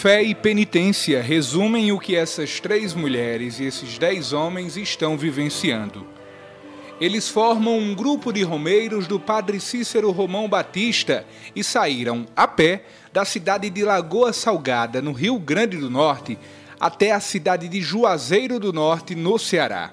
Fé e penitência resumem o que essas três mulheres e esses dez homens estão vivenciando. Eles formam um grupo de romeiros do padre Cícero Romão Batista e saíram a pé da cidade de Lagoa Salgada, no Rio Grande do Norte, até a cidade de Juazeiro do Norte, no Ceará.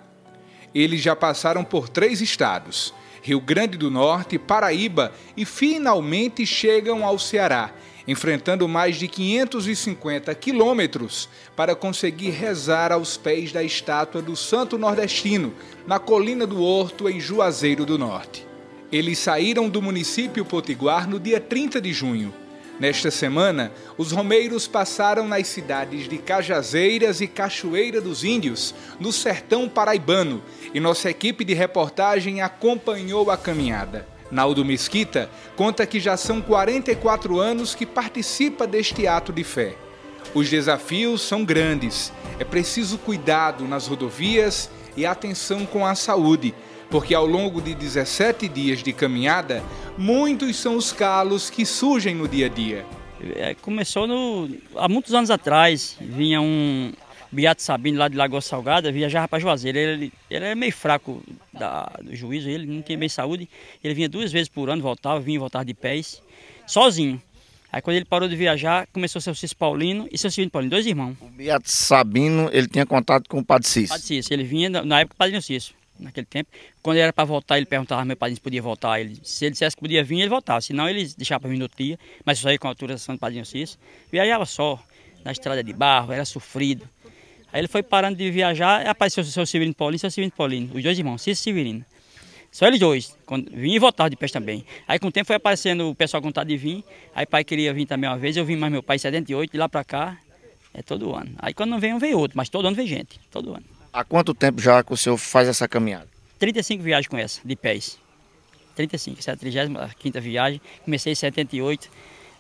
Eles já passaram por três estados: Rio Grande do Norte, Paraíba e finalmente chegam ao Ceará enfrentando mais de 550 quilômetros para conseguir rezar aos pés da estátua do Santo Nordestino, na colina do Horto, em Juazeiro do Norte. Eles saíram do município potiguar no dia 30 de junho. Nesta semana, os romeiros passaram nas cidades de Cajazeiras e Cachoeira dos Índios, no sertão paraibano, e nossa equipe de reportagem acompanhou a caminhada. Naldo Mesquita conta que já são 44 anos que participa deste ato de fé. Os desafios são grandes. É preciso cuidado nas rodovias e atenção com a saúde, porque ao longo de 17 dias de caminhada, muitos são os calos que surgem no dia a dia. É, começou no, há muitos anos atrás, vinha um, Beato Sabino, lá de Lagoa Salgada, viajava para Juazeiro. Ele, ele é meio fraco da, do juízo, ele não tinha bem saúde. Ele vinha duas vezes por ano, voltava, vinha e voltava de pés, sozinho. Aí quando ele parou de viajar, começou seu Cício Paulino e seu Cício Paulino, dois irmãos. O Beato Sabino, ele tinha contato com o Padre Cício? Padre Cício, ele vinha na época do Padre Cício, naquele tempo. Quando era para voltar, ele perguntava ao meu padrinho se podia voltar. Ele, se ele dissesse que podia vir, ele voltava. Senão ele deixava para vir no dia, mas isso aí com a autorização do Padre Cício. Viajava só, na estrada de barro, era sofrido. Aí ele foi parando de viajar e apareceu o seu Severino Paulino e seu Severino Paulino, os dois irmãos, Cícero e Severino. Só eles dois, quando, vinha e voltava de pés também. Aí com o tempo foi aparecendo o pessoal com vontade de vir, aí pai queria vir também uma vez, eu vim mais meu pai em 78, de lá para cá, é todo ano. Aí quando não vem um, vem outro, mas todo ano vem gente, todo ano. Há quanto tempo já que o senhor faz essa caminhada? 35 viagens com essa, de pés. 35, essa é a 35 viagem, comecei em 78,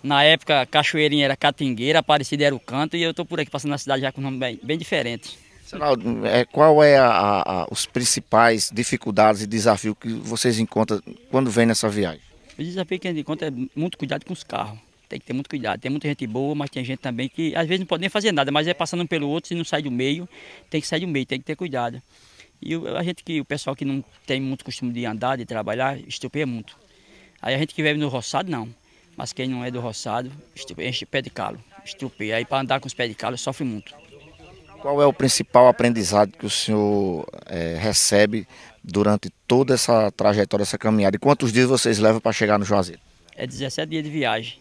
na época, Cachoeirinha era Catingueira, Aparecida era o Canto, e eu estou por aqui passando na cidade já com um nome bem, bem diferente. Senaldo, é, qual é a, a, os principais dificuldades e desafios que vocês encontram quando vem nessa viagem? O desafio que a gente encontra é muito cuidado com os carros. Tem que ter muito cuidado. Tem muita gente boa, mas tem gente também que às vezes não pode nem fazer nada, mas é passando um pelo outro, se não sai do meio, tem que sair do meio, tem que ter cuidado. E a gente que, o pessoal que não tem muito costume de andar, de trabalhar, estupeia muito. Aí a gente que vive no roçado, não. Mas quem não é do roçado, enche pé de calo, estrupeia. Aí para andar com os pés de calo sofre muito. Qual é o principal aprendizado que o senhor é, recebe durante toda essa trajetória, essa caminhada? E quantos dias vocês levam para chegar no Juazeiro? É 17 dias de viagem.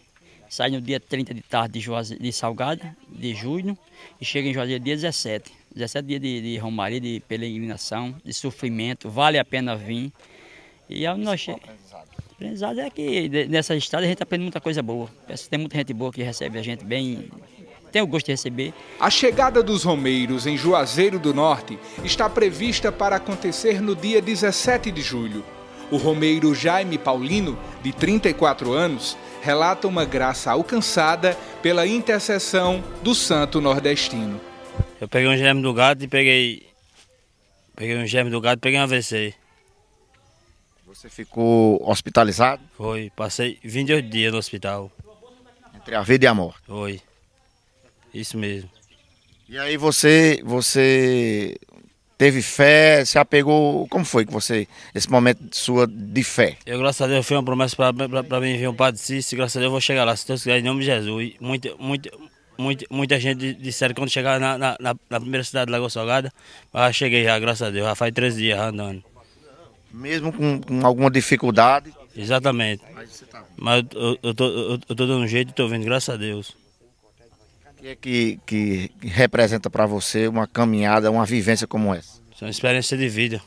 Sai no dia 30 de tarde de, Juazeiro, de Salgada, de junho, e chega em Juazeiro dia 17. 17 dias de, de romaria, de peregrinação, de sofrimento, vale a pena vir. E ao nós chegamos aprendizado é que nessa estrada a gente aprende muita coisa boa. Tem muita gente boa que recebe a gente bem, tem o gosto de receber. A chegada dos romeiros em Juazeiro do Norte está prevista para acontecer no dia 17 de julho. O romeiro Jaime Paulino, de 34 anos, relata uma graça alcançada pela intercessão do santo nordestino. Eu peguei um germe do gato e peguei. Peguei um germe do gato e peguei um AVC. Você ficou hospitalizado? Foi, passei 28 dias no hospital. Entre a vida e a morte? Foi, isso mesmo. E aí você, você teve fé, se apegou, como foi que você, esse momento sua de fé? Eu, graças a Deus, fiz uma promessa para mim vir um Padre Cícero, graças a Deus eu vou chegar lá, se Deus quiser, em nome de Jesus. Muita, muita, muita, muita gente disseram que quando chegar na, na, na primeira cidade de Lagoa Salgada, mas cheguei já, graças a Deus, já faz três dias andando. Mesmo com, com alguma dificuldade? Exatamente. Tá Mas eu, eu, tô, eu, eu tô dando um jeito e tô vendo, graças a Deus. O que é que, que representa para você uma caminhada, uma vivência como essa? É uma experiência de vida,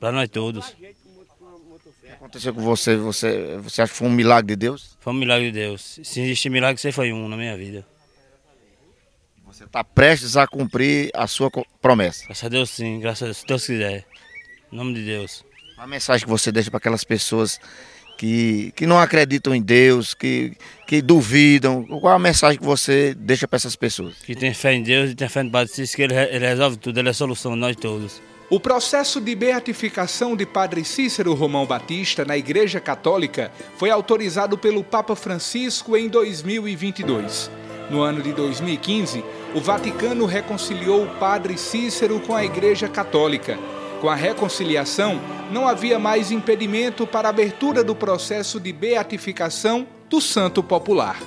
para nós todos. O que aconteceu com você? Você, você acha que foi um milagre de Deus? Foi um milagre de Deus. Se existe milagre, você foi um na minha vida. Você está prestes a cumprir a sua promessa? Graças a Deus sim, graças a Deus, se Deus quiser. Em nome de Deus. A mensagem que você deixa para aquelas pessoas que, que não acreditam em Deus, que, que duvidam, qual a mensagem que você deixa para essas pessoas? Que tem fé em Deus e tem fé no Padre Cícero, que ele, ele resolve tudo, ele é a solução de nós todos. O processo de beatificação de Padre Cícero Romão Batista na Igreja Católica foi autorizado pelo Papa Francisco em 2022. No ano de 2015, o Vaticano reconciliou o padre Cícero com a Igreja Católica. Com a reconciliação, não havia mais impedimento para a abertura do processo de beatificação do santo popular.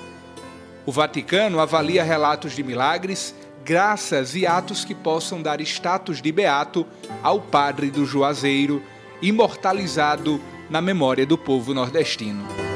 O Vaticano avalia relatos de milagres, graças e atos que possam dar status de beato ao padre do Juazeiro, imortalizado na memória do povo nordestino.